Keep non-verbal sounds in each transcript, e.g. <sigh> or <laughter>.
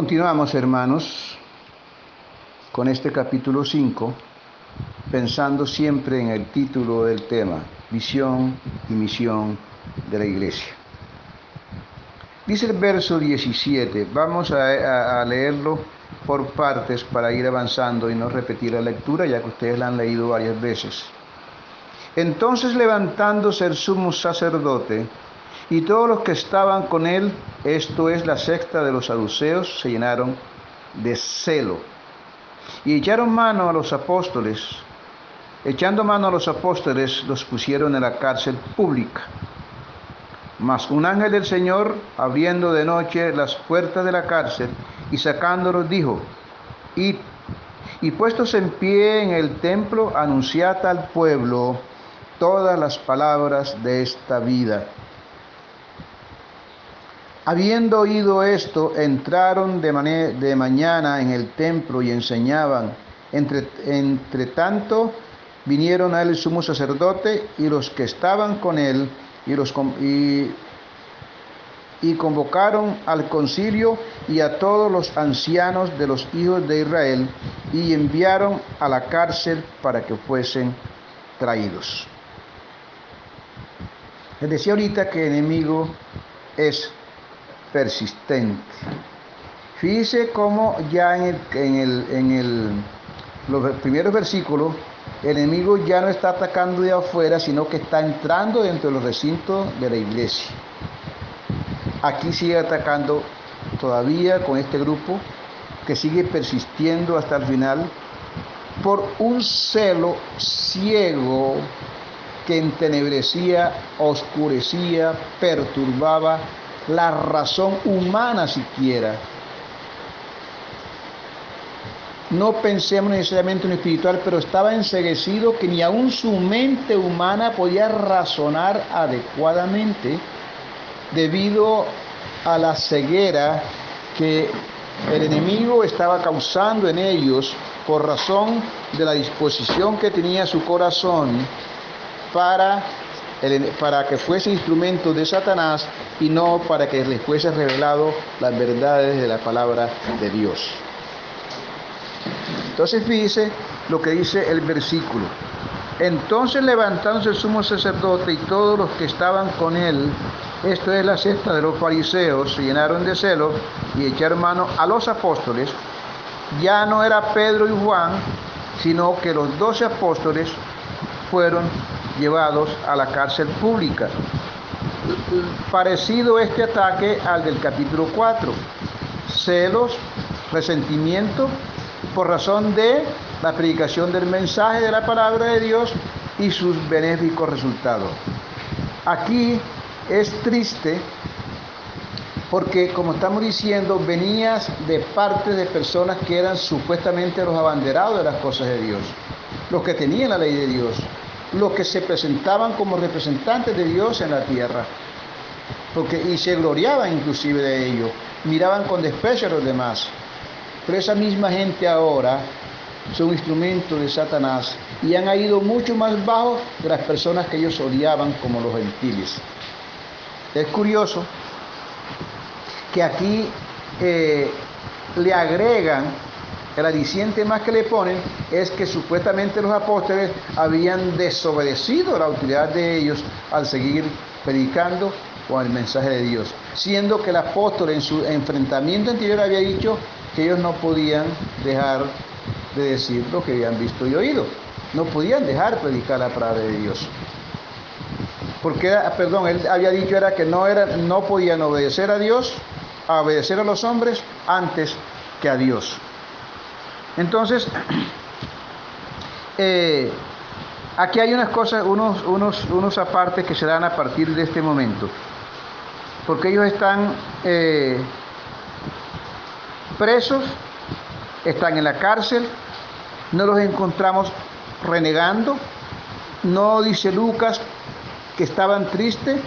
Continuamos, hermanos, con este capítulo 5, pensando siempre en el título del tema, visión y misión de la iglesia. Dice el verso 17, vamos a, a, leerlo por partes para ir avanzando y no repetir la lectura, ya que ustedes la han leído varias veces. Entonces levantándose el sumo sacerdote, y todos los que estaban con él, esto es la sexta de los saduceos, se llenaron de celo. Y echaron mano a los apóstoles. Echando mano a los apóstoles, los pusieron en la cárcel pública. Mas un ángel del Señor, abriendo de noche las puertas de la cárcel y sacándolos, dijo, Id, y puestos en pie en el templo, anunciad al pueblo todas las palabras de esta vida. Habiendo oído esto, entraron de, de, mañana en el templo y enseñaban. Entre, entre tanto, vinieron a él el sumo sacerdote y los que estaban con él y, los, y, convocaron al concilio y a todos los ancianos de los hijos de Israel y enviaron a la cárcel para que fuesen traídos. Les decía ahorita que enemigo es persistente. Fíjese cómo ya en, el, en, el, en el, los primeros versículos el enemigo ya no está atacando de afuera, sino que está entrando dentro de los recintos de la iglesia. Aquí sigue atacando todavía con este grupo que sigue persistiendo hasta el final por un celo ciego que entenebrecía, oscurecía, perturbaba la razón humana siquiera. No pensemos necesariamente en lo espiritual, pero estaba enseguecido que ni aun su mente humana podía razonar adecuadamente debido a la ceguera que el enemigo estaba causando en ellos por razón de la disposición que tenía su corazón para para que fuese instrumento de Satanás y no para que les fuese revelado las verdades de la palabra de Dios. Entonces fíjese lo que dice el versículo. Entonces levantándose el sumo sacerdote y todos los que estaban con él, esto es la cesta de los fariseos, se llenaron de celo y echaron mano a los apóstoles. Ya no era Pedro y Juan, sino que los doce apóstoles fueron llevados a la cárcel pública. Parecido este ataque al del capítulo 4. Celos, resentimiento por razón de la predicación del mensaje de la palabra de Dios y sus benéficos resultados. Aquí es triste porque, como estamos diciendo, venías de parte de personas que eran supuestamente los abanderados de las cosas de Dios, los que tenían la ley de Dios, los que se presentaban como representantes de Dios en la tierra, porque, y se gloriaban inclusive de ello, miraban con desprecio a los demás. Pero esa misma gente ahora son instrumentos de Satanás y han ido mucho más bajo de las personas que ellos odiaban como los gentiles. Es curioso que aquí eh, le agregan el adiciente más que le ponen es que supuestamente los apóstoles habían desobedecido la utilidad de ellos al seguir predicando con el mensaje de Dios, siendo que el apóstol en su enfrentamiento anterior había dicho que ellos no podían dejar de decir lo que habían visto y oído, no podían dejar predicar la palabra de Dios. Porque, perdón, él había dicho era que no, era, no podían obedecer a Dios, a obedecer a los hombres antes que a Dios. Entonces, eh, aquí hay unas cosas, unos, unos, unos apartes que se dan a partir de este momento, porque ellos están eh, presos, están en la cárcel, no los encontramos renegando, no dice Lucas que estaban tristes,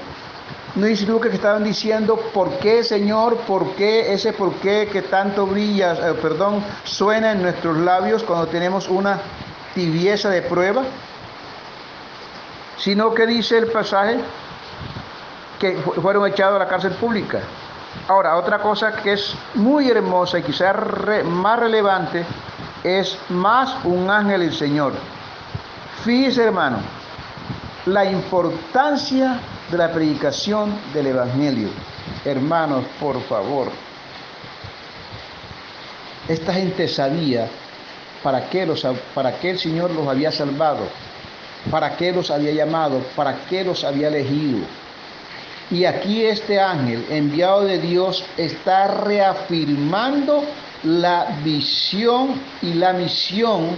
no dice Lucas que estaban diciendo, ¿por qué, Señor? ¿Por qué ese por qué que tanto brilla, eh, perdón, suena en nuestros labios cuando tenemos una tibieza de prueba? Sino que dice el pasaje que fueron echados a la cárcel pública. Ahora, otra cosa que es muy hermosa y quizás más relevante es más un ángel del Señor. Fíjese, hermano, la importancia de la predicación del Evangelio. Hermanos, por favor, esta gente sabía para qué, los, para qué el Señor los había salvado, para qué los había llamado, para qué los había elegido. Y aquí este ángel enviado de Dios está reafirmando la visión y la misión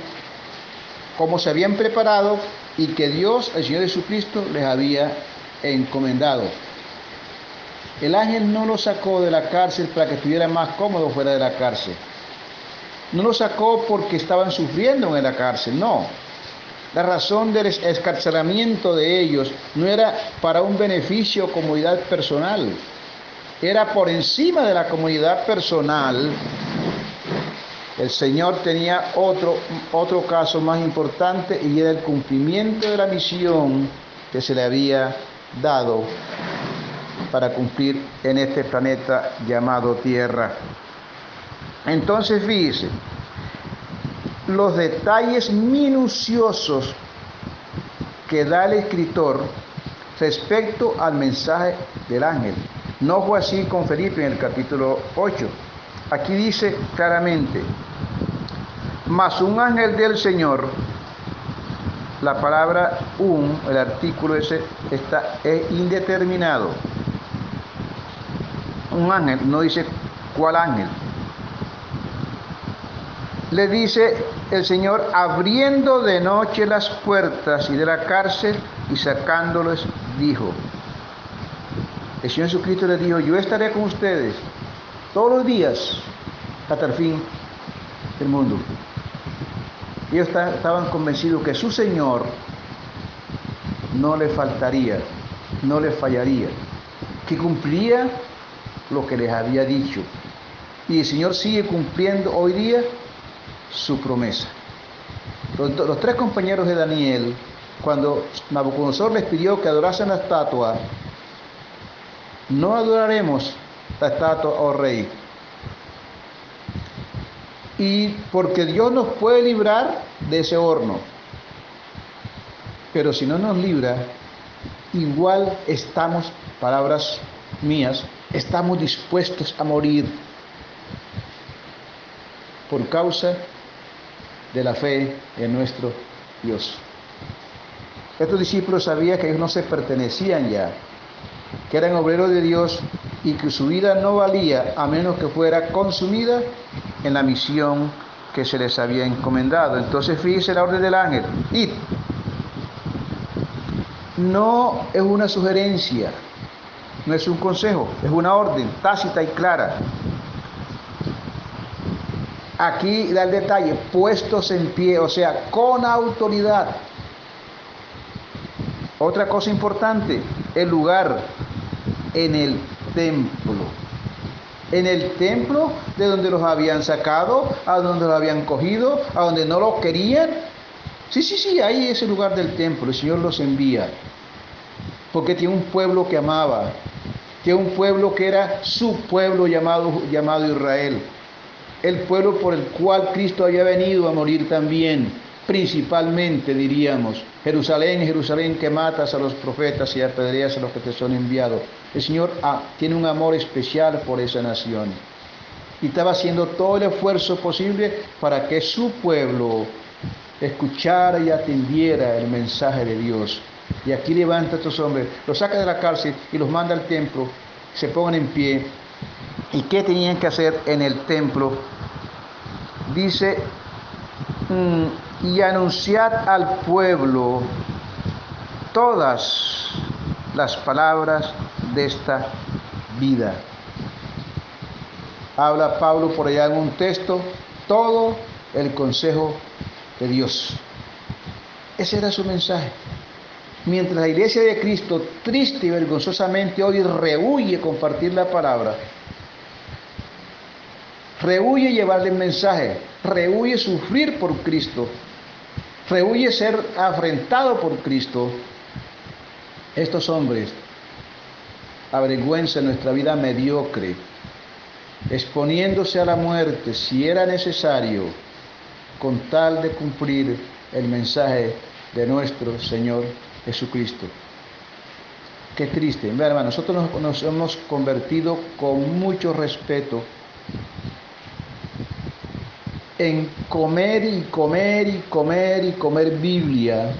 como se habían preparado y que Dios, el Señor Jesucristo, les había encomendado. El ángel no lo sacó de la cárcel para que estuviera más cómodo fuera de la cárcel. No lo sacó porque estaban sufriendo en la cárcel, no. La razón del escarcelamiento de ellos no era para un beneficio o comodidad personal, era por encima de la comunidad personal. El Señor tenía otro, otro caso más importante y era el cumplimiento de la misión que se le había dado para cumplir en este planeta llamado Tierra. Entonces fíjese, los detalles minuciosos que da el escritor respecto al mensaje del ángel. No fue así con Felipe en el capítulo 8. Aquí dice claramente, mas un ángel del Señor, la palabra un, el artículo ese, está, es indeterminado. Un ángel, no dice cuál ángel le dice el Señor, abriendo de noche las puertas y de la cárcel y sacándolos, dijo. El Señor Jesucristo le dijo, yo estaré con ustedes todos los días hasta el fin del mundo. Ellos estaban convencidos que su Señor no le faltaría, no le fallaría, que cumplía lo que les había dicho. Y el Señor sigue cumpliendo hoy día su promesa. Los, tres compañeros de Daniel, cuando Nabucodonosor les pidió que adorasen la estatua, no adoraremos la estatua, oh rey. Y porque Dios nos puede librar de ese horno. Pero si no nos libra, igual estamos, palabras mías, estamos dispuestos a morir por causa de la fe en nuestro Dios. Estos discípulos sabían que ellos no se pertenecían ya, que eran obreros de Dios y que su vida no valía a menos que fuera consumida en la misión que se les había encomendado. Entonces fíjese la orden del ángel, id. No es una sugerencia, no es un consejo, es una orden tácita y clara. Aquí da el detalle, puestos en pie, o sea, con autoridad. Otra cosa importante, el lugar en el templo. En el templo de donde los habían sacado, a donde los habían cogido, a donde no los querían. Sí, sí, sí, ahí es el lugar del templo. El Señor los envía. Porque tiene un pueblo que amaba. Tiene un pueblo que era su pueblo llamado, llamado Israel el pueblo por el cual Cristo había venido a morir también, principalmente diríamos, Jerusalén, Jerusalén que matas a los profetas y apedreas a los que te son enviados. El Señor ah, tiene un amor especial por esa nación y estaba haciendo todo el esfuerzo posible para que su pueblo escuchara y atendiera el mensaje de Dios. Y aquí levanta a estos hombres, los saca de la cárcel y los manda al templo, se pongan en pie. ¿Y qué tenían que hacer en el templo? dice, mm, y anunciad al pueblo todas las palabras de esta vida. Habla Pablo por allá en un texto, todo el consejo de Dios. Ese era su mensaje. Mientras la iglesia de Cristo, triste y vergonzosamente hoy, rehuye compartir la palabra, rehuye llevarle el mensaje, rehuye sufrir por Cristo, rehuye ser afrentado por Cristo. Estos hombres avergüenzan nuestra vida mediocre exponiéndose a la muerte si era necesario, con tal de cumplir el mensaje de nuestro Señor Jesucristo. Qué triste. hermano, nosotros nos, hemos convertido con mucho respeto en comer y comer y comer y comer Biblia,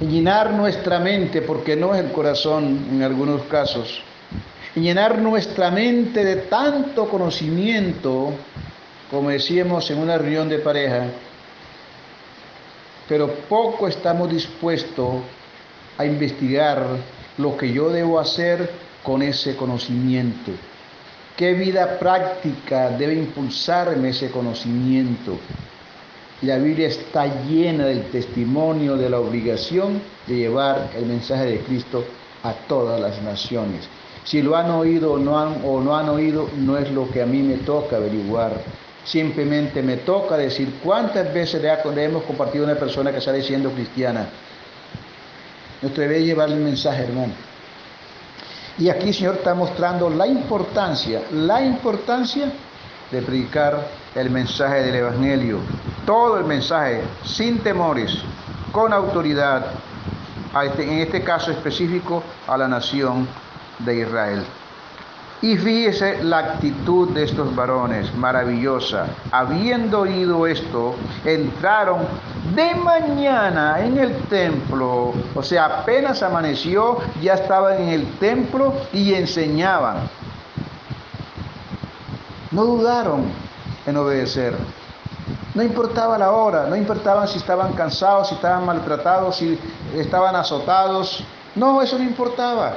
en llenar nuestra mente, porque no es el corazón en algunos casos, en llenar nuestra mente de tanto conocimiento, como decíamos en una reunión de pareja, pero poco estamos dispuestos a investigar lo que yo debo hacer con ese conocimiento. ¿Qué vida práctica debe impulsarme ese conocimiento? La Biblia está llena del testimonio de la obligación de llevar el mensaje de Cristo a todas las naciones. Si lo han oído o no han, o no han oído, no es lo que a mí me toca averiguar. Simplemente me toca decir cuántas veces le hemos compartido a una persona que está diciendo cristiana. Nuestro deber llevarle el mensaje, hermano. Y aquí el Señor está mostrando la importancia, la importancia de predicar el mensaje del Evangelio. Todo el mensaje, sin temores, con autoridad, este, en este caso específico a la nación de Israel. Y fíjese la actitud de estos varones, maravillosa. Habiendo oído esto, entraron de mañana en el templo. O sea, apenas amaneció, ya estaban en el templo y enseñaban. No dudaron en obedecer. No importaba la hora, no importaba si estaban cansados, si estaban maltratados, si estaban azotados. No, eso no importaba.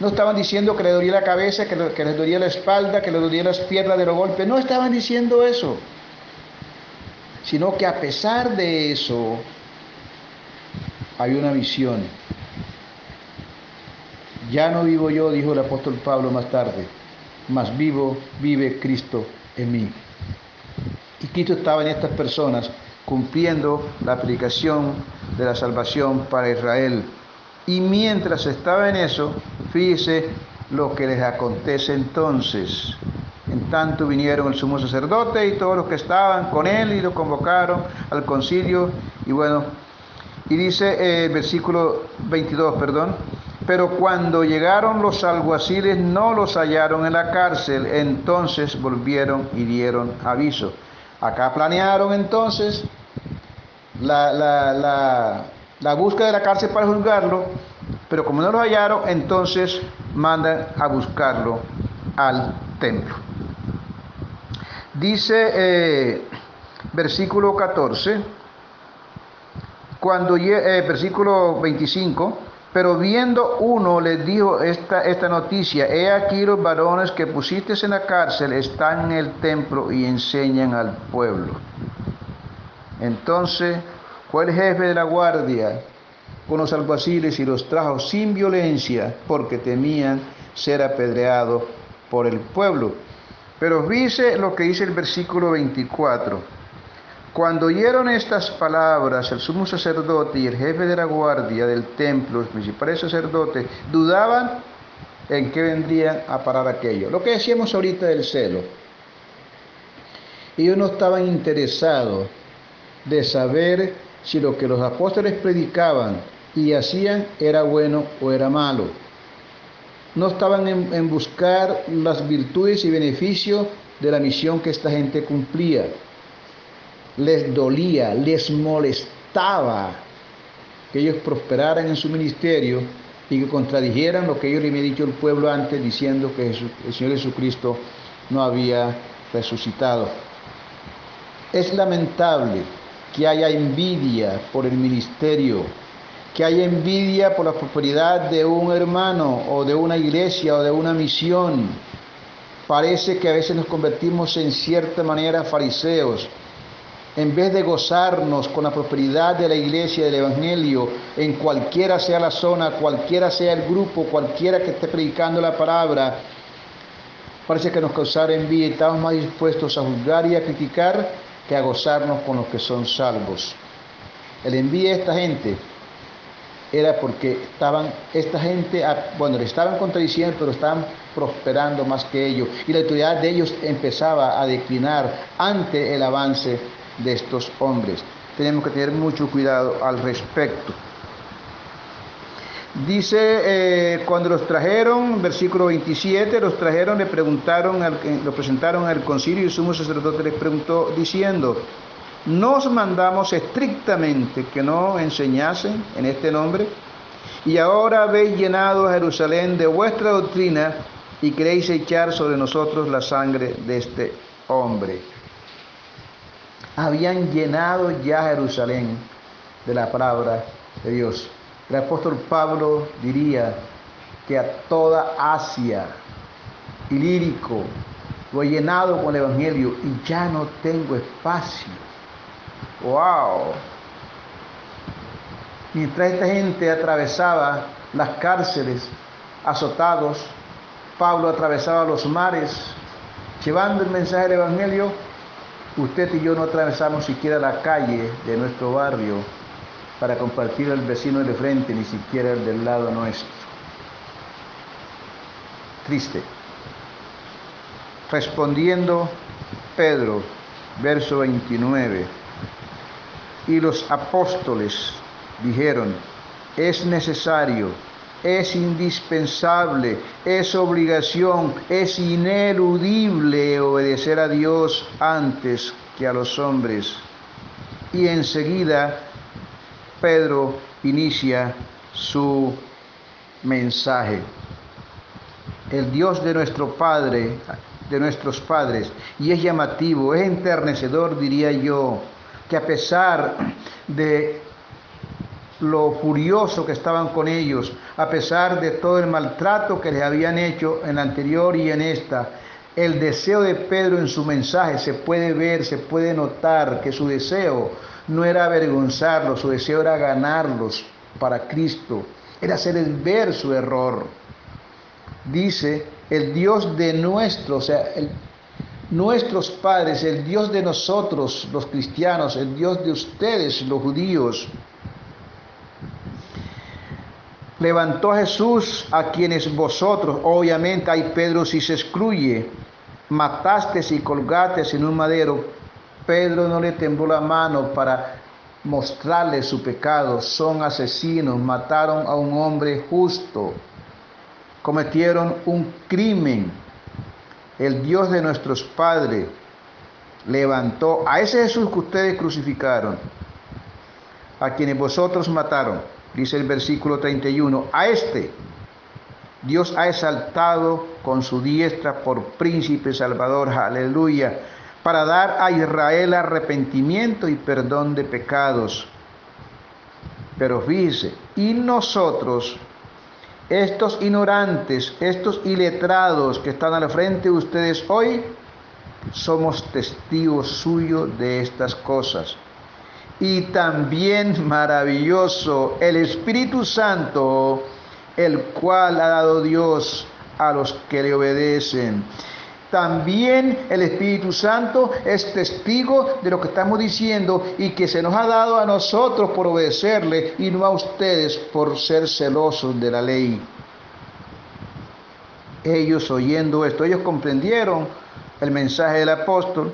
No estaban diciendo que le dolía la cabeza, que, le, les dolía la espalda, que les dolía las piernas de los golpes. No estaban diciendo eso. Sino que a pesar de eso, hay una visión. Ya no vivo yo, dijo el apóstol Pablo más tarde, más vivo vive Cristo en mí. Y Cristo estaba en estas personas cumpliendo la aplicación de la salvación para Israel. Y mientras estaba en eso, fíjese lo que les acontece entonces. En tanto vinieron el sumo sacerdote y todos los que estaban con él y lo convocaron al concilio. Y bueno, y dice eh, versículo 22, perdón, pero cuando llegaron los alguaciles no los hallaron en la cárcel, entonces volvieron y dieron aviso. Acá planearon entonces la, la la búsqueda de la cárcel para juzgarlo, pero como no lo hallaron, entonces mandan a buscarlo al templo. Dice eh, versículo 14, cuando eh, versículo 25, pero viendo uno les dijo esta, esta noticia, he aquí los varones que pusiste en la cárcel están en el templo y enseñan al pueblo. Entonces fue el jefe de la guardia con los alguaciles y los trajo sin violencia porque temían ser apedreados por el pueblo. Pero dice lo que dice el versículo 24. Cuando oyeron estas palabras, el sumo sacerdote y el jefe de la guardia del templo, los principales sacerdotes, dudaban en qué vendrían a parar aquello. Lo que decíamos ahorita del celo. Ellos no estaban interesados de saber si lo que los apóstoles predicaban y hacían era bueno o era malo. No estaban en, buscar las virtudes y beneficios de la misión que esta gente cumplía. Les dolía, les molestaba que ellos prosperaran en su ministerio y que contradijeran lo que ellos le había dicho el pueblo antes diciendo que el Señor Jesucristo no había resucitado. Es lamentable que haya envidia por el ministerio, que haya envidia por la prosperidad de un hermano o de una iglesia o de una misión. Parece que a veces nos convertimos en cierta manera fariseos. En vez de gozarnos con la prosperidad de la iglesia del Evangelio, en cualquiera sea la zona, cualquiera sea el grupo, cualquiera que esté predicando la palabra, parece que nos causara envidia y estamos más dispuestos a juzgar y a criticar que a gozarnos con los que son salvos. El envío a esta gente era porque estaban, esta gente, ah, bueno, le estaban contradiciendo, pero estaban prosperando más que ellos. Y la autoridad de ellos empezaba a declinar ante el avance de estos hombres. Tenemos que tener mucho cuidado al respecto. Dice, eh, cuando los trajeron, versículo 27, los trajeron, le preguntaron, al, lo presentaron al concilio y el sumo sacerdote les preguntó diciendo, nos mandamos estrictamente que no enseñasen en este nombre, y ahora habéis llenado Jerusalén de vuestra doctrina y queréis echar sobre nosotros la sangre de este hombre. Habían llenado ya Jerusalén de la palabra de Dios. El apóstol Pablo diría que a toda Asia, Ilírico, lo he llenado con el Evangelio y ya no tengo espacio ¡Wow! Mientras esta gente atravesaba las cárceles, azotados, Pablo atravesaba los mares, llevando el mensaje del Evangelio, usted y yo no atravesamos siquiera la calle de nuestro barrio para compartir al vecino de frente, ni siquiera el del lado nuestro. Triste. Respondiendo Pedro, verso 29 y los apóstoles dijeron, es necesario, es indispensable, es obligación, es ineludible obedecer a Dios antes que a los hombres. Y enseguida Pedro inicia su mensaje. El Dios de nuestro Padre, de nuestros padres, y es llamativo, es enternecedor, diría yo, que a pesar de lo furioso que estaban con ellos, a pesar de todo el maltrato que les habían hecho en la anterior y en esta, el deseo de Pedro en su mensaje se puede ver, se puede notar que su deseo no era avergonzarlos, su deseo era ganarlos para Cristo, era hacerles ver su error. Dice, el Dios de nuestro, o sea, nuestros padres, el Dios de nosotros, los cristianos, el Dios de ustedes, los judíos. Levantó a Jesús a quienes vosotros, obviamente hay Pedro si se excluye, mataste y colgaste en un madero. Pedro no le tembló la mano para mostrarle su pecado. Son asesinos, mataron a un hombre justo, cometieron un crimen. El Dios de nuestros padres levantó a ese Jesús que ustedes crucificaron, a quienes vosotros mataron, dice el versículo 31, a este Dios ha exaltado con su diestra por príncipe salvador, aleluya, para dar a Israel arrepentimiento y perdón de pecados. Pero fíjese, y nosotros estos ignorantes, estos iletrados que están al frente de ustedes hoy, somos testigos suyos de estas cosas. Y también maravilloso el Espíritu Santo, el cual ha dado Dios a los que le obedecen. También el Espíritu Santo es testigo de lo que estamos diciendo y que se nos ha dado a nosotros por obedecerle y no a ustedes por ser celosos de la ley. Ellos oyendo esto, ellos comprendieron el mensaje del apóstol,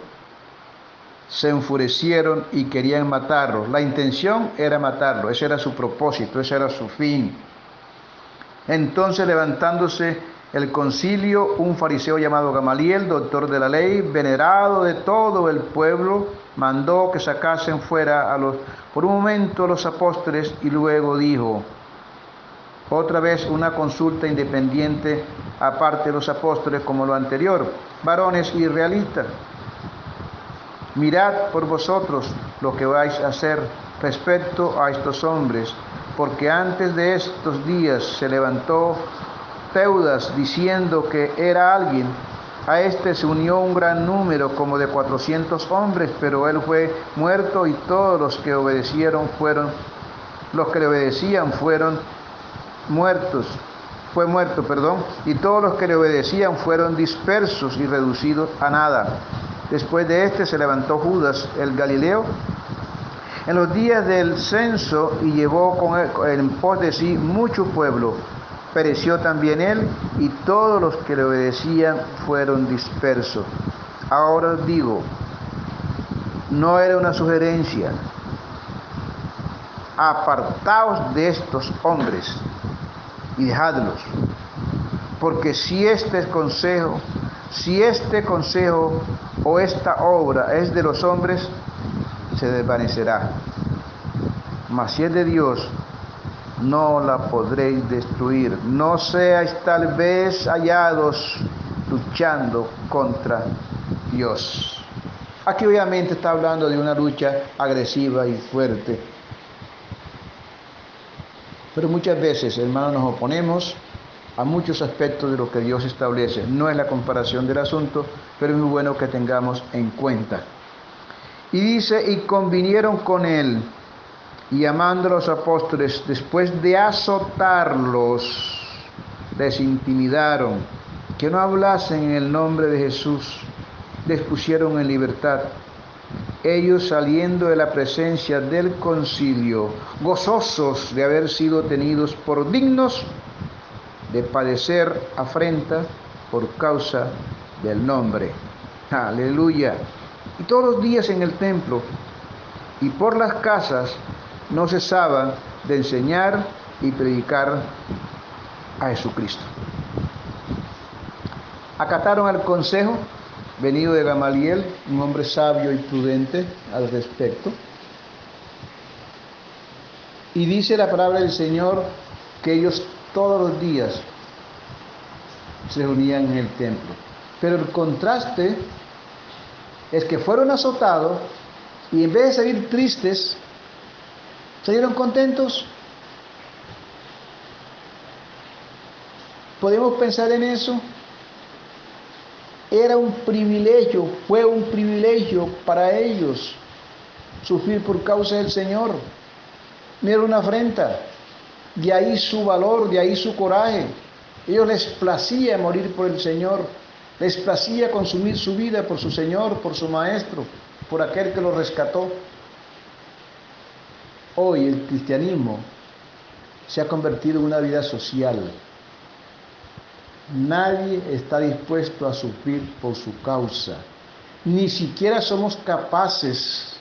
se enfurecieron y querían matarlo. La intención era matarlo, ese era su propósito, ese era su fin. Entonces levantándose el concilio, un fariseo llamado Gamaliel, doctor de la ley, venerado de todo el pueblo, mandó que sacasen fuera a los, por un momento a los apóstoles y luego dijo, otra vez una consulta independiente aparte de los apóstoles como lo anterior, varones israelitas, mirad por vosotros lo que vais a hacer respecto a estos hombres, porque antes de estos días se levantó Teudas diciendo que era alguien. A este se unió un gran número, como de 400 hombres, pero él fue muerto y todos los que obedecieron fueron, los que le obedecían fueron muertos. Fue muerto, perdón, y todos los que le obedecían fueron dispersos y reducidos a nada. Después de este se levantó Judas el Galileo en los días del censo y llevó con él, en pos de sí mucho pueblo. Pereció también él y todos los que le obedecían fueron dispersos. Ahora os digo, no era una sugerencia, apartaos de estos hombres y dejadlos, porque si este consejo, si este consejo o esta obra es de los hombres, se desvanecerá. Mas si es de Dios, no la podréis destruir. No seáis tal vez hallados luchando contra Dios. Aquí obviamente está hablando de una lucha agresiva y fuerte. Pero muchas veces, hermanos, nos oponemos a muchos aspectos de lo que Dios establece. No es la comparación del asunto, pero es muy bueno que tengamos en cuenta. Y dice, y convinieron con él, y llamando a los apóstoles, después de azotarlos, les intimidaron, que no hablasen en el nombre de Jesús, les pusieron en libertad. Ellos saliendo de la presencia del concilio, gozosos de haber sido tenidos por dignos de padecer afrenta por causa del nombre. Aleluya. Y todos los días en el templo y por las casas no cesaban de enseñar y predicar a Jesucristo. Acataron al consejo venido de Gamaliel, un hombre sabio y prudente al respecto. Y dice la palabra del Señor que ellos todos los días se reunían en el templo. Pero el contraste es que fueron azotados y en vez de salir tristes, salieron contentos. ¿Podemos pensar en eso? Era un privilegio, fue un privilegio para ellos sufrir por causa del Señor. No era una afrenta. De ahí su valor, de ahí su coraje. Ellos les placía morir por el Señor. Les placía consumir su vida por su Señor, por su Maestro, por aquel que los rescató. Hoy el cristianismo se ha convertido en una vida social. Nadie está dispuesto a sufrir por su causa. Ni siquiera somos capaces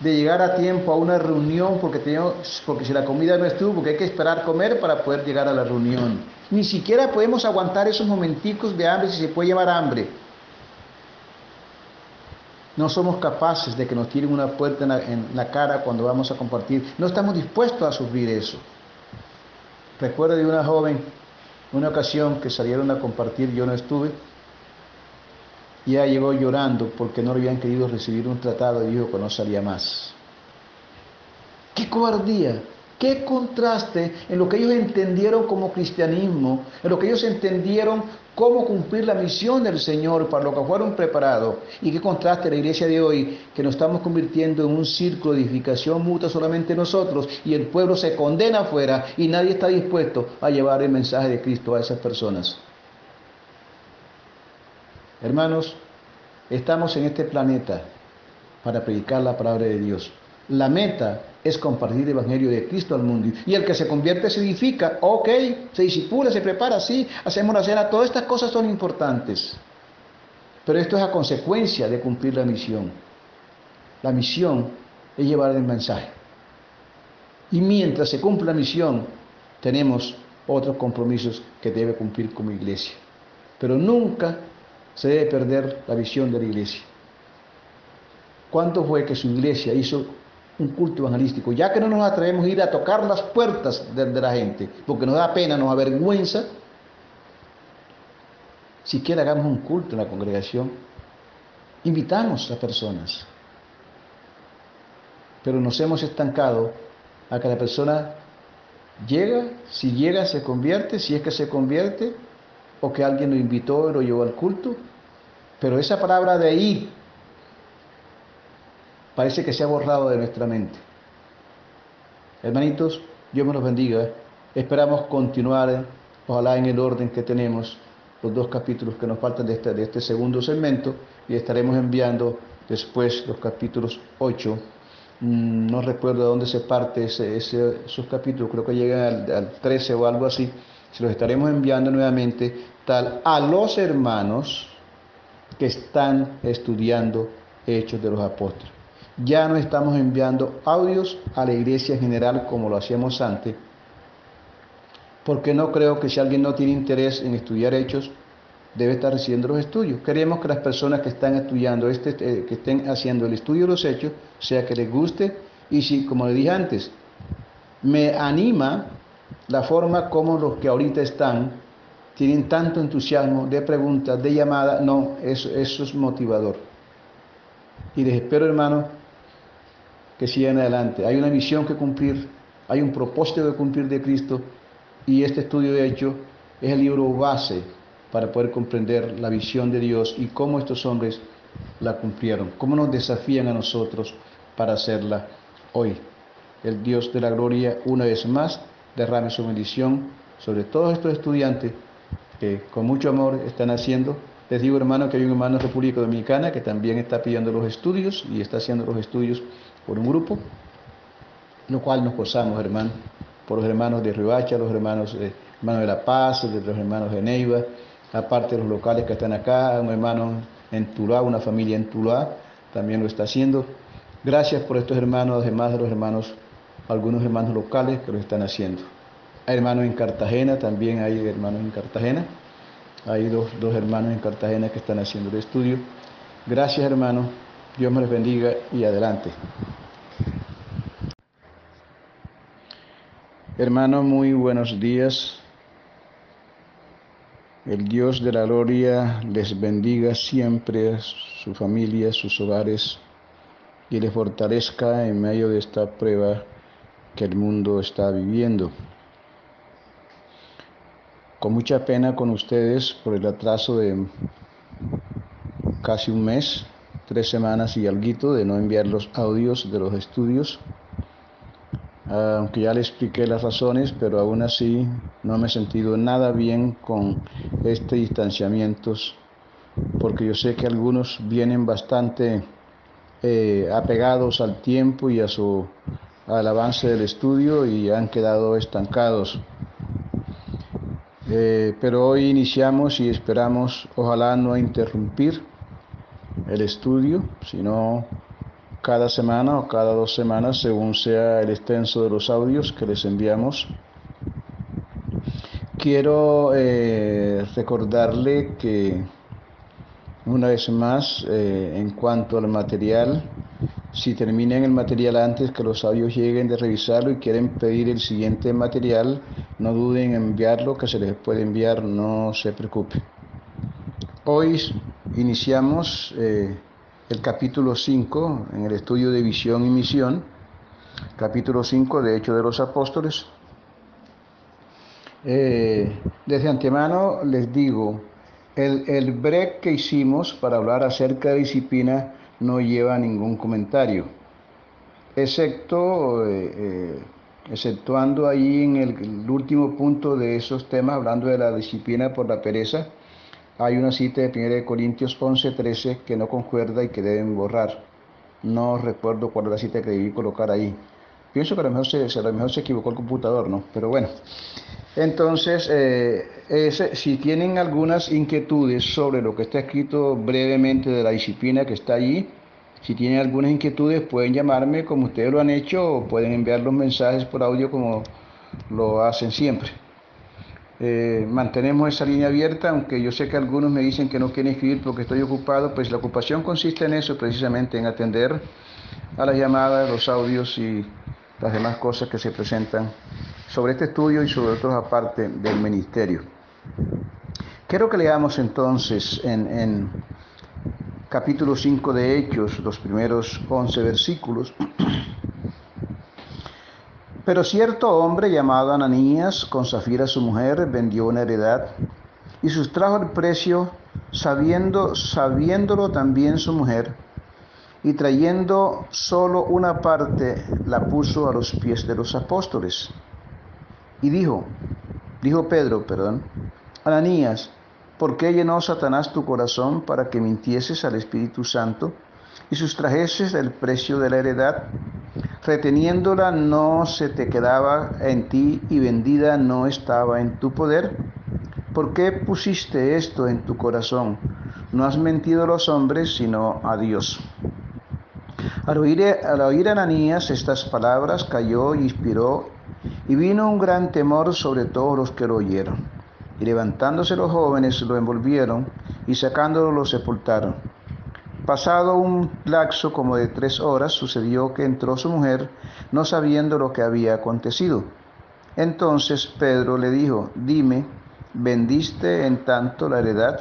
de llegar a tiempo a una reunión porque, tenemos, porque si la comida no estuvo, porque hay que esperar comer para poder llegar a la reunión. Ni siquiera podemos aguantar esos momenticos de hambre si se puede llevar hambre. No somos capaces de que nos tiren una puerta en la, cara cuando vamos a compartir. No estamos dispuestos a sufrir eso. Recuerdo de una joven, una ocasión que salieron a compartir, yo no estuve, y ella llegó llorando porque no le habían querido recibir un tratado y dijo que no salía más. ¡Qué cobardía! ¡Qué contraste en lo que ellos entendieron como cristianismo, en lo que ellos entendieron cómo cumplir la misión del Señor para lo que fueron preparados? Y qué contraste la iglesia de hoy, que nos estamos convirtiendo en un círculo de edificación mutua solamente nosotros y el pueblo se condena afuera y nadie está dispuesto a llevar el mensaje de Cristo a esas personas. Hermanos, estamos en este planeta para predicar la palabra de Dios. La meta es compartir el Evangelio de Cristo al mundo. Y el que se convierte se edifica, ok, se disipula, se prepara, sí, hacemos la cena, todas estas cosas son importantes. Pero esto es a consecuencia de cumplir la misión. La misión es llevar el mensaje. Y mientras se cumple la misión, tenemos otros compromisos que debe cumplir como iglesia. Pero nunca se debe perder la visión de la iglesia. ¿Cuánto fue que su iglesia hizo un culto evangelístico? Ya que no nos atrevemos a ir a tocar las puertas de, de la gente, porque nos da pena, nos avergüenza, siquiera hagamos un culto en la congregación, invitamos a personas. Pero nos hemos estancado a que la persona llega, si llega se convierte, si es que se convierte, o que alguien lo invitó y lo llevó al culto, pero esa palabra de ir parece que se ha borrado de nuestra mente. Hermanitos, Dios me los bendiga. Esperamos continuar, ojalá en el orden que tenemos, los dos capítulos que nos faltan de este, este segundo segmento y estaremos enviando después los capítulos 8 mm, no recuerdo de dónde se parte ese, esos capítulos, creo que llegan al, al 13 o algo así, se los estaremos enviando nuevamente tal a los hermanos que están estudiando Hechos de los Apóstoles. Ya no estamos enviando audios a la iglesia general como lo hacíamos antes, porque no creo que si alguien no tiene interés en estudiar hechos, debe estar recibiendo los estudios. Queremos que las personas que están estudiando, este, eh, que estén haciendo el estudio de los hechos, sea que les guste y si, como le dije antes, me anima la forma como los que ahorita están tienen tanto entusiasmo de preguntas, de llamadas, no, eso, eso es motivador. Y les espero, hermanos, que sigan adelante. Hay una misión que cumplir, hay un propósito de cumplir de Cristo y este estudio de hecho es el libro base para poder comprender la visión de Dios y cómo estos hombres la cumplieron, cómo nos desafían a nosotros para hacerla hoy. El Dios de la gloria, una vez más, derrame su bendición sobre todos estos estudiantes que con mucho amor están haciendo. Les digo, hermano, que hay un hermano en República Dominicana que también está pidiendo los estudios y está haciendo los estudios por un grupo, lo cual nos gozamos, hermano, por los hermanos de Ribacha, los hermanos, de, hermanos de La Paz, de los hermanos de Neiva, aparte de los locales que están acá, un hermano en Tuluá, una familia en Tuluá, también lo está haciendo. Gracias por estos hermanos, además de los hermanos, algunos hermanos locales que lo están haciendo. Hay hermanos en Cartagena, también hay hermanos en Cartagena. Hay dos, dos hermanos en Cartagena que están haciendo el estudio. Gracias hermanos, Dios me bendiga y adelante. Hermanos, muy buenos días. El Dios de la gloria les bendiga siempre, su familia, sus hogares, y les fortalezca en medio de esta prueba que el mundo está viviendo. Con mucha pena con ustedes por el atraso de casi un mes, tres semanas y algo de no enviar los audios de los estudios aunque ya le expliqué las razones, pero aún así no me he sentido nada bien con este distanciamiento, porque yo sé que algunos vienen bastante eh, apegados al tiempo y a su, al avance del estudio y han quedado estancados. Eh, pero hoy iniciamos y esperamos, ojalá no interrumpir el estudio, sino cada semana o cada dos semanas, según sea el extenso de los audios que les enviamos. Quiero eh, recordarle que una vez más, eh, en cuanto al material, si terminan el material antes que los audios lleguen de revisarlo y quieren pedir el siguiente material, no duden en enviarlo, que se les puede enviar, no se preocupe. Hoy iniciamos eh, el capítulo 5 en el estudio de visión y misión, capítulo 5 de Hechos de los Apóstoles. Eh, desde antemano les digo, el, el break que hicimos para hablar acerca de disciplina no lleva ningún comentario, excepto, eh, exceptuando ahí en el último punto de esos temas, hablando de la disciplina por la pereza, hay una cita de 1 Corintios 11, 13 que no concuerda y que deben borrar. No recuerdo cuál es la cita que debí colocar ahí. Pienso que a lo mejor se, a lo mejor se equivocó el computador, ¿no? Pero bueno. Entonces, eh, si tienen algunas inquietudes sobre lo que está escrito brevemente de la disciplina que está allí, si tienen algunas inquietudes pueden llamarme como ustedes lo han hecho o pueden enviar los mensajes por audio como lo hacen siempre. Eh, mantenemos esa línea abierta, aunque yo sé que algunos me dicen que no quieren escribir porque estoy ocupado, pues la ocupación consiste en eso, precisamente en atender a las llamadas, los audios y las demás cosas que se presentan sobre este estudio y sobre otros aparte del ministerio. Quiero que leamos entonces en, en capítulo 5 de Hechos, los primeros 11 versículos. <clears throat> Pero cierto hombre llamado Ananías, con Zafira su mujer, vendió una heredad y sustrajo el precio, sabiendo, sabiéndolo también su mujer, y trayendo solo una parte, la puso a los pies de los apóstoles. Y dijo, dijo Pedro, perdón, Ananías, ¿por qué llenó Satanás tu corazón para que mintieses al Espíritu Santo y sustrajeses el precio de la heredad reteniéndola no se te quedaba en ti y vendida no estaba en tu poder? ¿Por qué pusiste esto en tu corazón? No has mentido a los hombres, sino a Dios. Al oír, al oír Ananías estas palabras, cayó y inspiró, y vino un gran temor sobre todos los que lo oyeron. Y levantándose los jóvenes lo envolvieron, y sacándolo lo sepultaron. Pasado un lapso como de tres horas, sucedió que entró su mujer, no sabiendo lo que había acontecido. Entonces Pedro le dijo, dime, ¿vendiste en tanto la heredad?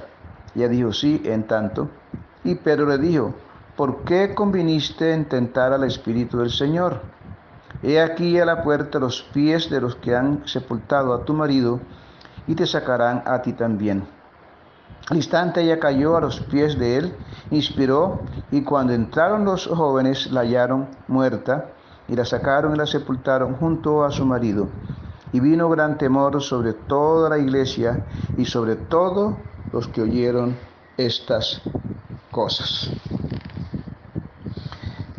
Ella dijo, sí, en tanto. Y Pedro le dijo, ¿por qué conviniste en tentar al Espíritu del Señor? He aquí a la puerta los pies de los que han sepultado a tu marido, y te sacarán a ti también. Al instante ella cayó a los pies de él, inspiró, y cuando entraron los jóvenes la hallaron muerta, y la sacaron y la sepultaron junto a su marido. Y vino gran temor sobre toda la iglesia y sobre todos los que oyeron estas cosas.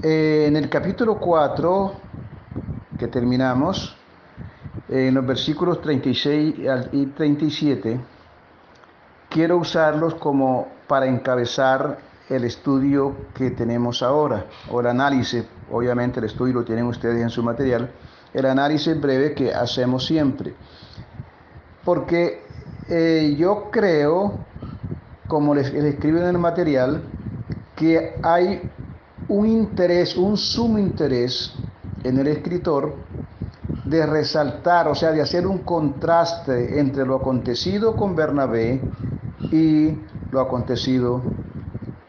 Eh, en el capítulo 4, que terminamos, en los versículos 36 y 37, quiero usarlos como para encabezar el estudio que tenemos ahora, o el análisis, obviamente el estudio lo tienen ustedes en su material, el análisis breve que hacemos siempre. Porque eh, yo creo, como les, les escribo en el material, que hay un interés, un sumo interés en el escritor de resaltar, o sea, de hacer un contraste entre lo acontecido con Bernabé y lo acontecido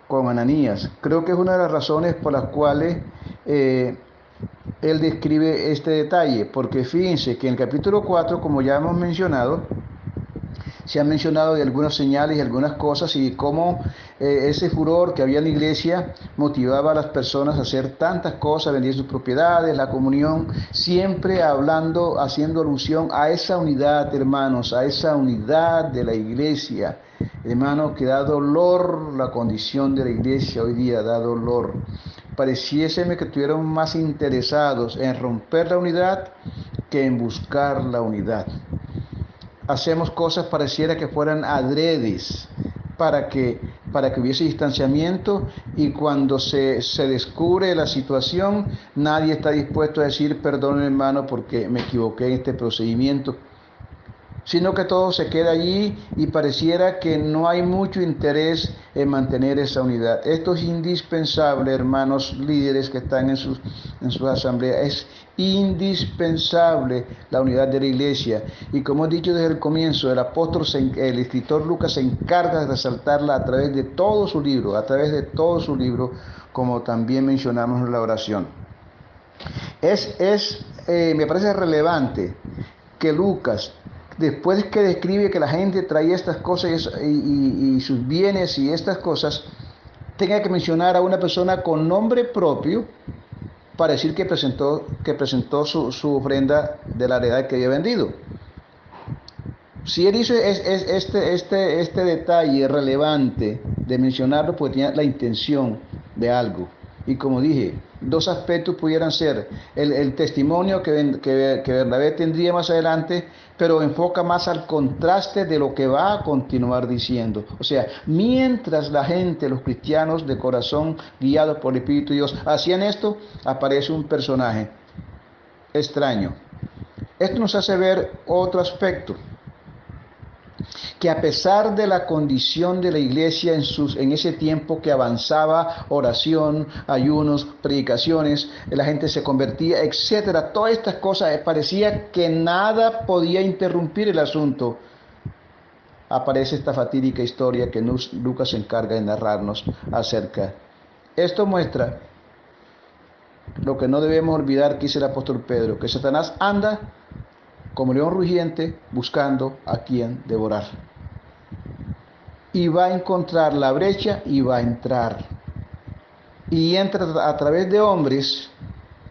con Ananías. Creo que es una de las razones por las cuales eh, él describe este detalle, porque fíjense que en el capítulo 4, como ya hemos mencionado, se han mencionado de algunas señales y algunas cosas y cómo eh, ese furor que había en la iglesia motivaba a las personas a hacer tantas cosas, vender sus propiedades, la comunión, siempre hablando, haciendo alusión a esa unidad, hermanos, a esa unidad de la iglesia. Hermano, que da dolor la condición de la iglesia hoy día, da dolor. Pareciéseme que estuvieron más interesados en romper la unidad que en buscar la unidad hacemos cosas pareciera que fueran adredes para que, para que hubiese distanciamiento y cuando se, se, descubre la situación, nadie está dispuesto a decir perdón hermano porque me equivoqué en este procedimiento sino que todo se queda allí y pareciera que no hay mucho interés en mantener esa unidad. Esto es indispensable, hermanos líderes que están en sus, en su asamblea, es indispensable la unidad de la iglesia. Y como he dicho desde el comienzo, el apóstol, el escritor Lucas se encarga de resaltarla a través de todo su libro, a través de todo su libro, como también mencionamos en la oración. Es, es eh, me parece relevante que Lucas después que describe que la gente traía estas cosas y, sus bienes y estas cosas, tenga que mencionar a una persona con nombre propio para decir que presentó, que presentó su, ofrenda de la heredad que había vendido. Si él hizo este, este, este detalle relevante de mencionarlo, pues tenía la intención de algo. Y como dije, dos aspectos pudieran ser el, testimonio que, que, que Bernabé tendría más adelante, pero enfoca más al contraste de lo que va a continuar diciendo. O sea, mientras la gente, los cristianos de corazón, guiados por el Espíritu de Dios, hacían esto, aparece un personaje extraño. Esto nos hace ver otro aspecto que a pesar de la condición de la iglesia en, sus, en ese tiempo que avanzaba oración, ayunos, predicaciones, la gente se convertía, etcétera, todas estas cosas, eh, parecía que nada podía interrumpir el asunto. Aparece esta fatídica historia que Lucas se encarga de narrarnos acerca. Esto muestra lo que no debemos olvidar que dice el apóstol Pedro, que Satanás anda como león rugiente buscando a quien devorar y va a encontrar la brecha y va a entrar. Y entra a través de hombres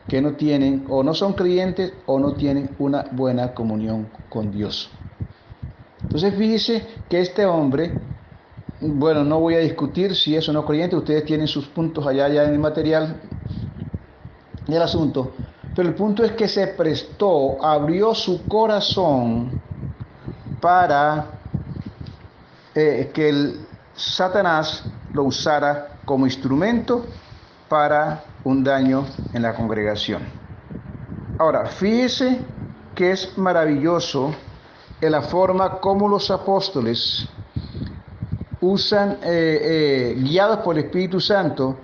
que no tienen o no son creyentes o no tienen una buena comunión con Dios. Entonces fíjese que este hombre, bueno, no voy a discutir si es o no creyente, ustedes tienen sus puntos allá, allá en el material. del asunto, pero el punto es que se prestó, abrió su corazón para eh, que el Satanás lo usara como instrumento para un daño en la congregación. Ahora, fíjese que es maravilloso en la forma como los apóstoles usan, eh, eh, guiados por el Espíritu Santo,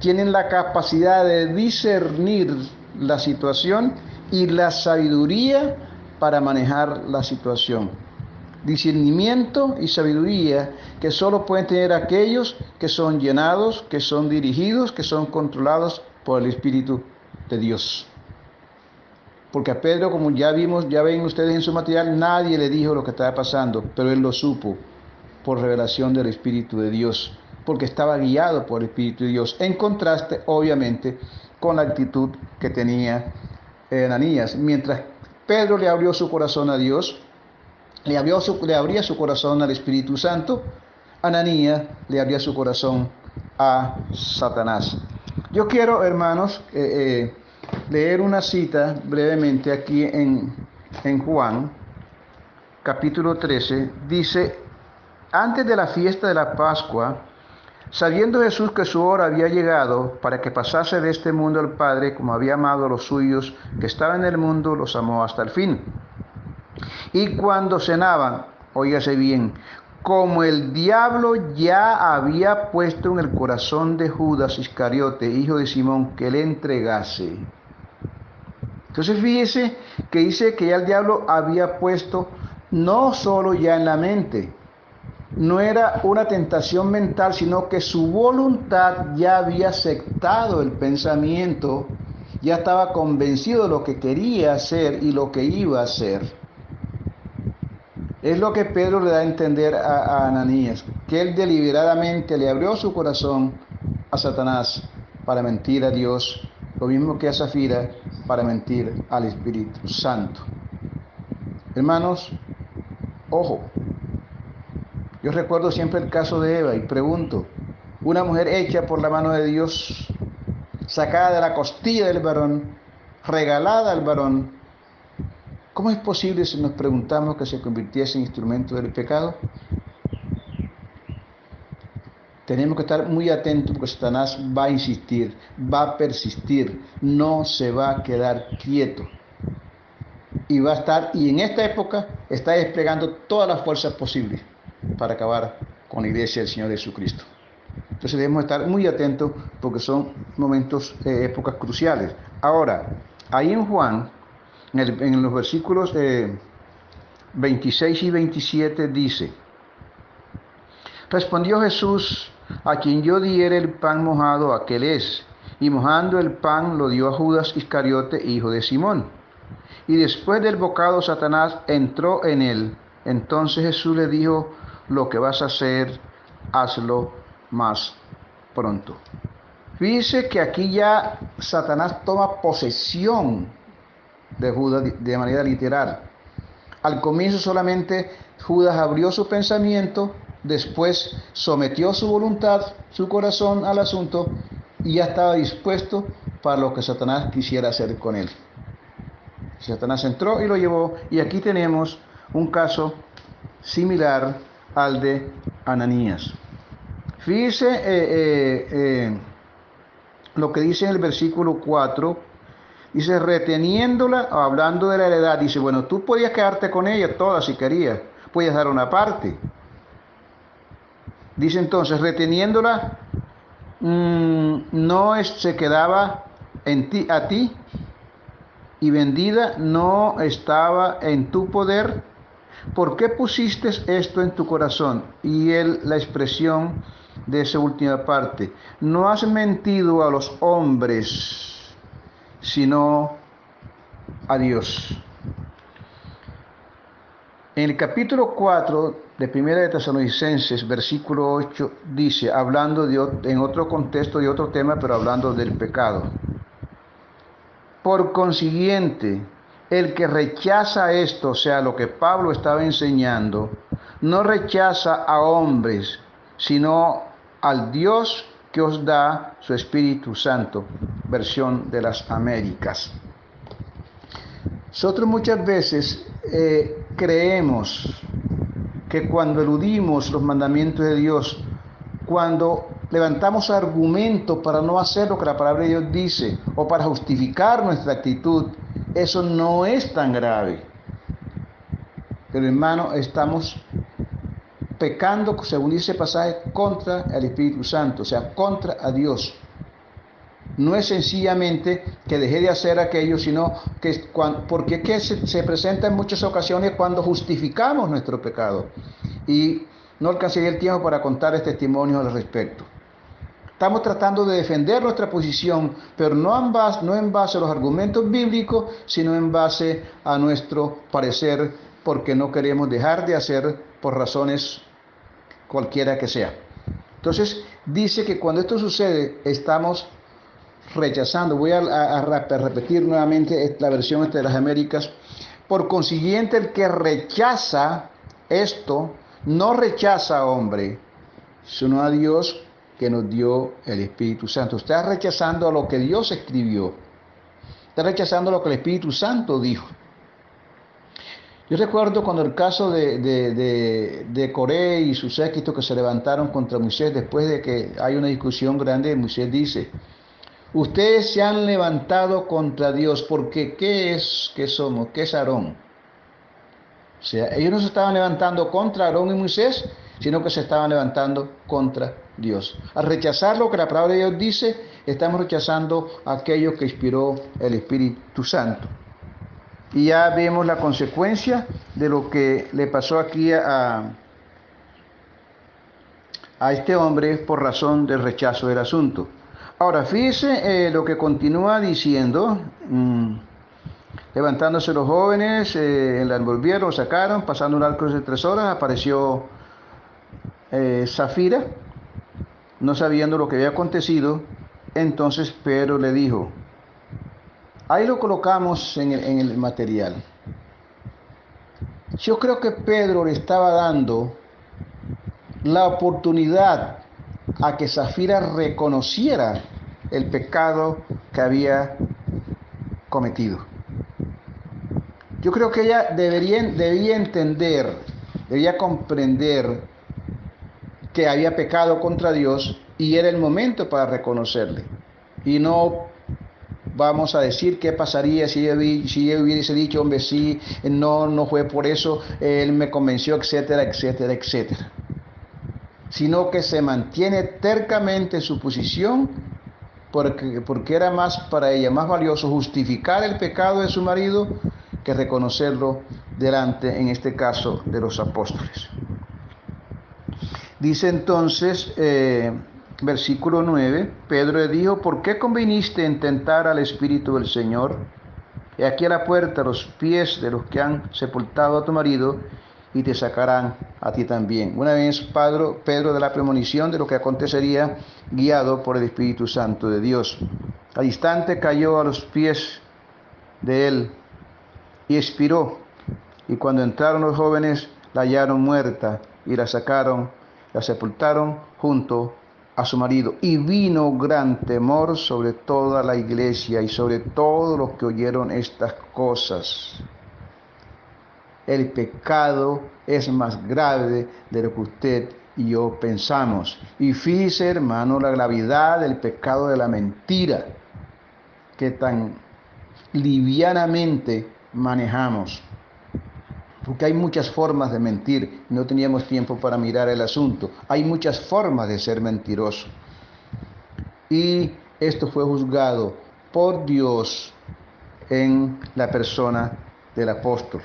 tienen la capacidad de discernir la situación y la sabiduría para manejar la situación. Discernimiento y sabiduría que solo pueden tener aquellos que son llenados, que son dirigidos, que son controlados por el Espíritu de Dios. Porque a Pedro, como ya vimos, ya ven ustedes en su material, nadie le dijo lo que estaba pasando, pero él lo supo por revelación del Espíritu de Dios, porque estaba guiado por el Espíritu de Dios, en contraste, obviamente, con la actitud que tenía Ananías. Mientras Pedro le abrió su corazón a Dios, le, abrió su, le abría su corazón al Espíritu Santo, Ananías le abría su corazón a Satanás. Yo quiero, hermanos, eh, eh, leer una cita brevemente aquí en, en Juan, capítulo 13. Dice, antes de la fiesta de la Pascua, sabiendo Jesús que su hora había llegado para que pasase de este mundo al Padre, como había amado a los suyos que estaban en el mundo, los amó hasta el fin. Y cuando cenaban, oígase bien, como el diablo ya había puesto en el corazón de Judas Iscariote, hijo de Simón, que le entregase. Entonces fíjese que dice que ya el diablo había puesto no solo ya en la mente, no era una tentación mental, sino que su voluntad ya había aceptado el pensamiento, ya estaba convencido de lo que quería hacer y lo que iba a hacer. Es lo que Pedro le da a entender a, Ananías, que él deliberadamente le abrió su corazón a Satanás para mentir a Dios, lo mismo que a Zafira para mentir al Espíritu Santo. Hermanos, ojo, yo recuerdo siempre el caso de Eva y pregunto, una mujer hecha por la mano de Dios, sacada de la costilla del varón, regalada al varón, ¿Cómo es posible si nos preguntamos que se convirtiese en instrumento del pecado? Tenemos que estar muy atentos porque Satanás va a insistir, va a persistir, no se va a quedar quieto. Y va a estar, y en esta época está desplegando todas las fuerzas posibles para acabar con la iglesia del Señor Jesucristo. Entonces debemos estar muy atentos porque son momentos, eh, épocas cruciales. Ahora, ahí en Juan en, los versículos 26 y 27 dice, respondió Jesús, a quien yo diera el pan mojado, aquel es. Y mojando el pan lo dio a Judas Iscariote, hijo de Simón. Y después del bocado Satanás entró en él. Entonces Jesús le dijo, lo que vas a hacer, hazlo más pronto. Fíjese que aquí ya Satanás toma posesión de Judas de manera literal. Al comienzo solamente Judas abrió su pensamiento, después sometió su voluntad, su corazón al asunto y ya estaba dispuesto para lo que Satanás quisiera hacer con él. Satanás entró y lo llevó y aquí tenemos un caso similar al de Ananías. Fíjese eh, eh, eh, lo que dice en el versículo 4 Dice, reteniéndola, hablando de la heredad, dice, bueno, tú podías quedarte con ella toda si querías, puedes dar una parte. Dice entonces, reteniéndola, mm, no se quedaba en ti, a ti, y vendida no estaba en tu poder. ¿Por qué pusiste esto en tu corazón? Y él, la expresión de esa última parte, no has mentido a los hombres sino a Dios. En el capítulo 4 de Primera de Tesalonicenses, versículo 8, dice, hablando de, en otro contexto de otro tema, pero hablando del pecado. Por consiguiente, el que rechaza esto, o sea, lo que Pablo estaba enseñando, no rechaza a hombres, sino al Dios que os da su Espíritu Santo, versión de las Américas. Nosotros muchas veces eh, creemos que cuando eludimos los mandamientos de Dios, cuando levantamos argumentos para no hacer lo que la palabra de Dios dice o para justificar nuestra actitud, eso no es tan grave. Pero hermano, estamos pecando, según dice pasaje, contra el Espíritu Santo, o sea, contra a Dios. No es sencillamente que deje de hacer aquello, sino que porque que se, se presenta en muchas ocasiones cuando justificamos nuestro pecado. Y no alcanzaría el tiempo para contar este testimonio al respecto. Estamos tratando de defender nuestra posición, pero no en, base, no en base a los argumentos bíblicos, sino en base a nuestro parecer, porque no queremos dejar de hacer por razones cualquiera que sea. Entonces, dice que cuando esto sucede, estamos rechazando. Voy a, repetir nuevamente la versión de las Américas. Por consiguiente, el que rechaza esto, no rechaza a hombre, sino a Dios que nos dio el Espíritu Santo. Está rechazando lo que Dios escribió. Está rechazando lo que el Espíritu Santo dijo. Yo recuerdo cuando el caso de, de, de, Coré y sus séquitos que se levantaron contra Moisés después de que hay una discusión grande, Moisés dice, ustedes se han levantado contra Dios porque ¿qué es que somos? ¿Qué es Aarón? O sea, ellos no se estaban levantando contra Aarón y Moisés, sino que se estaban levantando contra Dios. Al rechazar lo que la palabra de Dios dice, estamos rechazando aquello que inspiró el Espíritu Santo. Y ya vemos la consecuencia de lo que le pasó aquí a, a este hombre por razón del rechazo del asunto. Ahora, fíjese eh, lo que continúa diciendo. Mm, levantándose los jóvenes, eh, la envolvieron, sacaron, pasando un arco de tres horas, apareció eh, Zafira, no sabiendo lo que había acontecido, entonces Pedro le dijo, ahí lo colocamos en el, en el material. Yo creo que Pedro le estaba dando la oportunidad a que Zafira reconociera el pecado que había cometido. Yo creo que ella debería, debía entender, debía comprender que había pecado contra Dios y era el momento para reconocerle. Y no vamos a decir qué pasaría si yo, hubiese dicho, hombre, sí, no, no fue por eso, él me convenció, etcétera, etcétera, etcétera. Sino que se mantiene tercamente su posición porque, porque era más para ella, más valioso justificar el pecado de su marido que reconocerlo delante, en este caso, de los apóstoles. Dice entonces, eh, versículo 9, Pedro le dijo, ¿por qué conviniste en tentar al Espíritu del Señor? Y aquí a la puerta los pies de los que han sepultado a tu marido y te sacarán a ti también. Una vez Pedro, Pedro de la premonición de lo que acontecería guiado por el Espíritu Santo de Dios. Al instante cayó a los pies de él y expiró. Y cuando entraron los jóvenes, la hallaron muerta y la sacaron la sepultaron junto a su marido. Y vino gran temor sobre toda la iglesia y sobre todos los que oyeron estas cosas. El pecado es más grave de lo que usted y yo pensamos. Y fíjese, hermano, la gravedad del pecado de la mentira que tan livianamente manejamos porque hay muchas formas de mentir, no teníamos tiempo para mirar el asunto, hay muchas formas de ser mentiroso. Y esto fue juzgado por Dios en la persona del apóstol.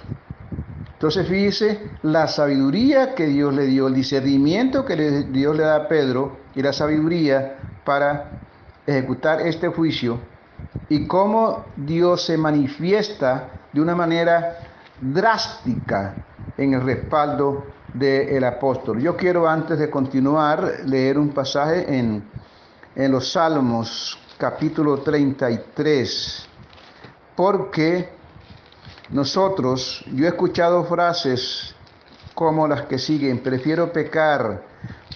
Entonces fíjese la sabiduría que Dios le dio, el discernimiento que Dios le da a Pedro y la sabiduría para ejecutar este juicio y cómo Dios se manifiesta de una manera drástica en el respaldo del apóstol. Yo quiero antes de continuar leer un pasaje en, en los Salmos capítulo 33, porque nosotros, yo he escuchado frases como las que siguen, prefiero pecar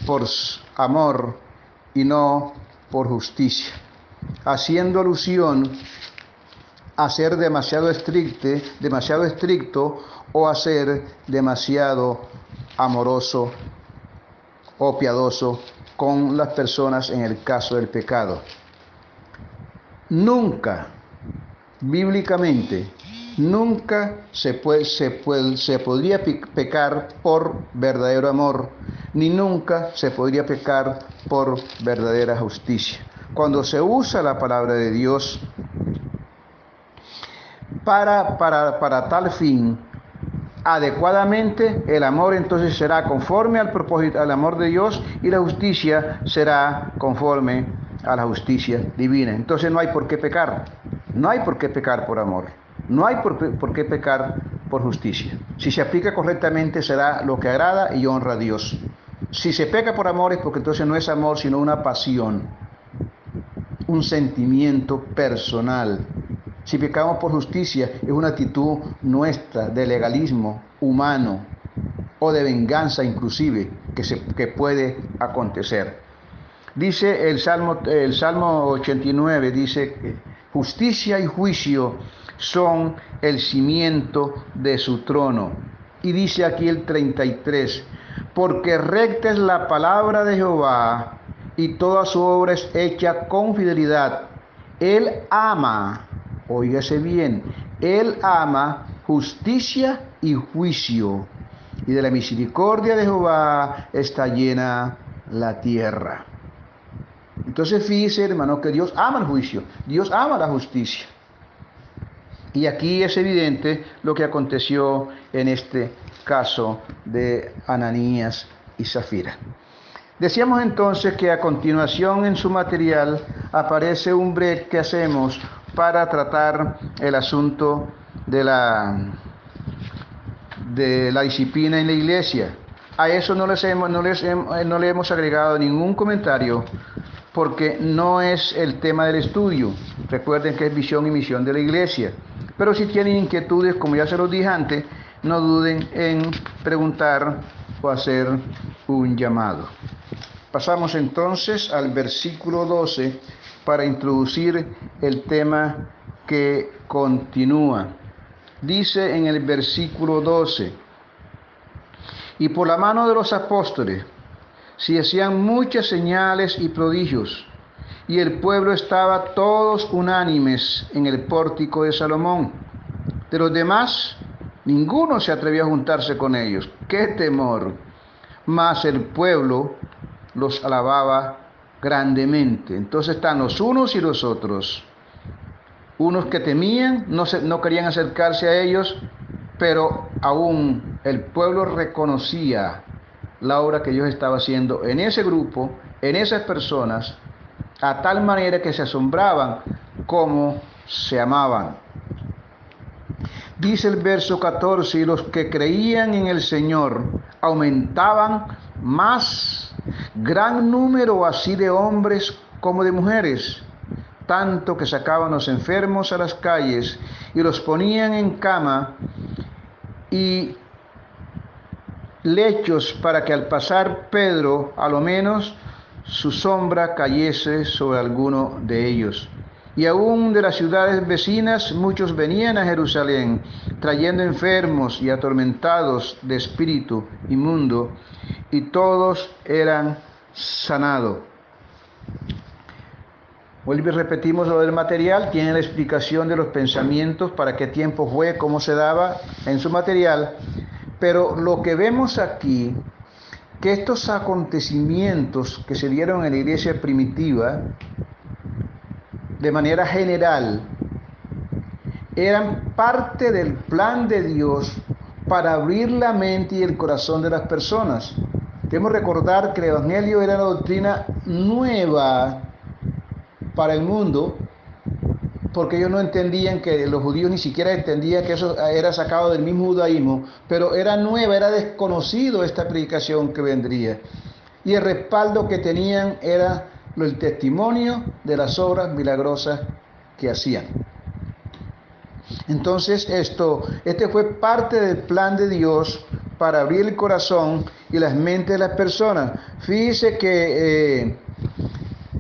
por amor y no por justicia, haciendo alusión a ser demasiado estricto, demasiado estricto o a ser demasiado amoroso o piadoso con las personas en el caso del pecado. Nunca, bíblicamente, nunca se, puede, se, puede, se podría pecar por verdadero amor, ni nunca se podría pecar por verdadera justicia. Cuando se usa la palabra de Dios para, para, para tal fin, adecuadamente, el amor entonces será conforme al propósito, al amor de Dios y la justicia será conforme a la justicia divina. Entonces no hay por qué pecar, no hay por qué pecar por amor, no hay por, por qué pecar por justicia. Si se aplica correctamente será lo que agrada y honra a Dios. Si se peca por amor es porque entonces no es amor sino una pasión, un sentimiento personal si pecamos por justicia, es una actitud nuestra de legalismo humano o de venganza inclusive que, se, que puede acontecer. Dice el Salmo, el Salmo 89, dice, justicia y juicio son el cimiento de su trono. Y dice aquí el 33, porque recta es la palabra de Jehová y toda su obra es hecha con fidelidad. Él ama Óigase bien, Él ama justicia y juicio, y de la misericordia de Jehová está llena la tierra. Entonces fíjese, hermano, que Dios ama el juicio, Dios ama la justicia. Y aquí es evidente lo que aconteció en este caso de Ananías y Zafira. Decíamos entonces que a continuación en su material aparece un break que hacemos para tratar el asunto de la, de la disciplina en la iglesia. A eso no, les hemos, no, les no le hemos agregado ningún comentario porque no es el tema del estudio. Recuerden que es visión y misión de la iglesia. Pero si tienen inquietudes, como ya se los dije antes, no duden en preguntar o hacer un llamado. Pasamos entonces al versículo 12 para introducir el tema que continúa. Dice en el versículo 12, y por la mano de los apóstoles se hacían muchas señales y prodigios, y el pueblo estaba todos unánimes en el pórtico de Salomón. De los demás, ninguno se atrevió a juntarse con ellos. ¡Qué temor! Mas el pueblo los alababa grandemente. Entonces están los unos y los otros. Unos que temían, no, se, no querían acercarse a ellos, pero aún el pueblo reconocía la obra que Dios estaba haciendo en ese grupo, en esas personas, a tal manera que se asombraban como se amaban. Dice el verso 14, y los que creían en el Señor aumentaban más gran número así de hombres como de mujeres, tanto que sacaban los enfermos a las calles y los ponían en cama y lechos para que al pasar Pedro, a lo menos, su sombra cayese sobre alguno de ellos. Y aún de las ciudades vecinas muchos venían a Jerusalén, trayendo enfermos y atormentados de espíritu inmundo, y todos eran sanados. Vuelve y repetimos lo del material, tiene la explicación de los pensamientos, para qué tiempo fue, cómo se daba en su material, pero lo que vemos aquí, que estos acontecimientos que se dieron en la iglesia primitiva, de manera general, eran parte del plan de Dios para abrir la mente y el corazón de las personas. Debemos recordar que el Evangelio era una doctrina nueva para el mundo, porque ellos no entendían que los judíos ni siquiera entendían que eso era sacado del mismo judaísmo, pero era nueva, era desconocido esta predicación que vendría. Y el respaldo que tenían era el testimonio de las obras milagrosas que hacían. Entonces esto, este fue parte del plan de Dios para abrir el corazón y las mentes de las personas. Fíjese que, eh,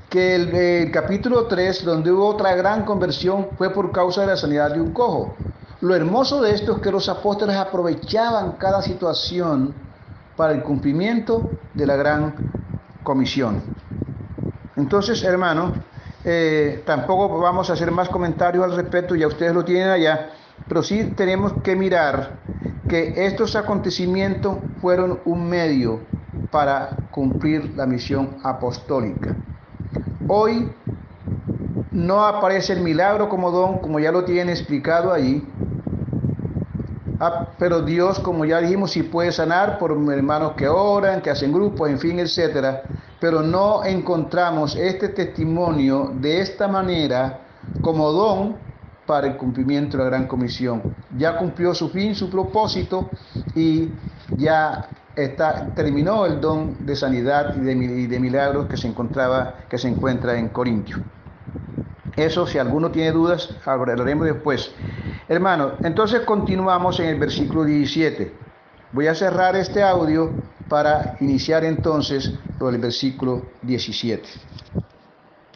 que el, el, capítulo 3, donde hubo otra gran conversión, fue por causa de la sanidad de un cojo. Lo hermoso de esto es que los apóstoles aprovechaban cada situación para el cumplimiento de la gran comisión. Entonces, hermano, eh, tampoco vamos a hacer más comentarios al respecto, ya ustedes lo tienen allá, pero sí tenemos que mirar que estos acontecimientos fueron un medio para cumplir la misión apostólica. Hoy no aparece el milagro como don, como ya lo tiene explicado ahí, ah, pero Dios, como ya dijimos, sí puede sanar por hermanos que oran, que hacen grupos, en fin, etcétera pero no encontramos este testimonio de esta manera como don para el cumplimiento de la gran comisión. Ya cumplió su fin, su propósito y ya terminó el don de sanidad y de, y de milagros que se encontraba, que se encuentra en Corintio. Eso, si alguno tiene dudas, hablaremos después. Hermano, entonces continuamos en el versículo 17. Voy a cerrar este audio para iniciar entonces lo del versículo 17.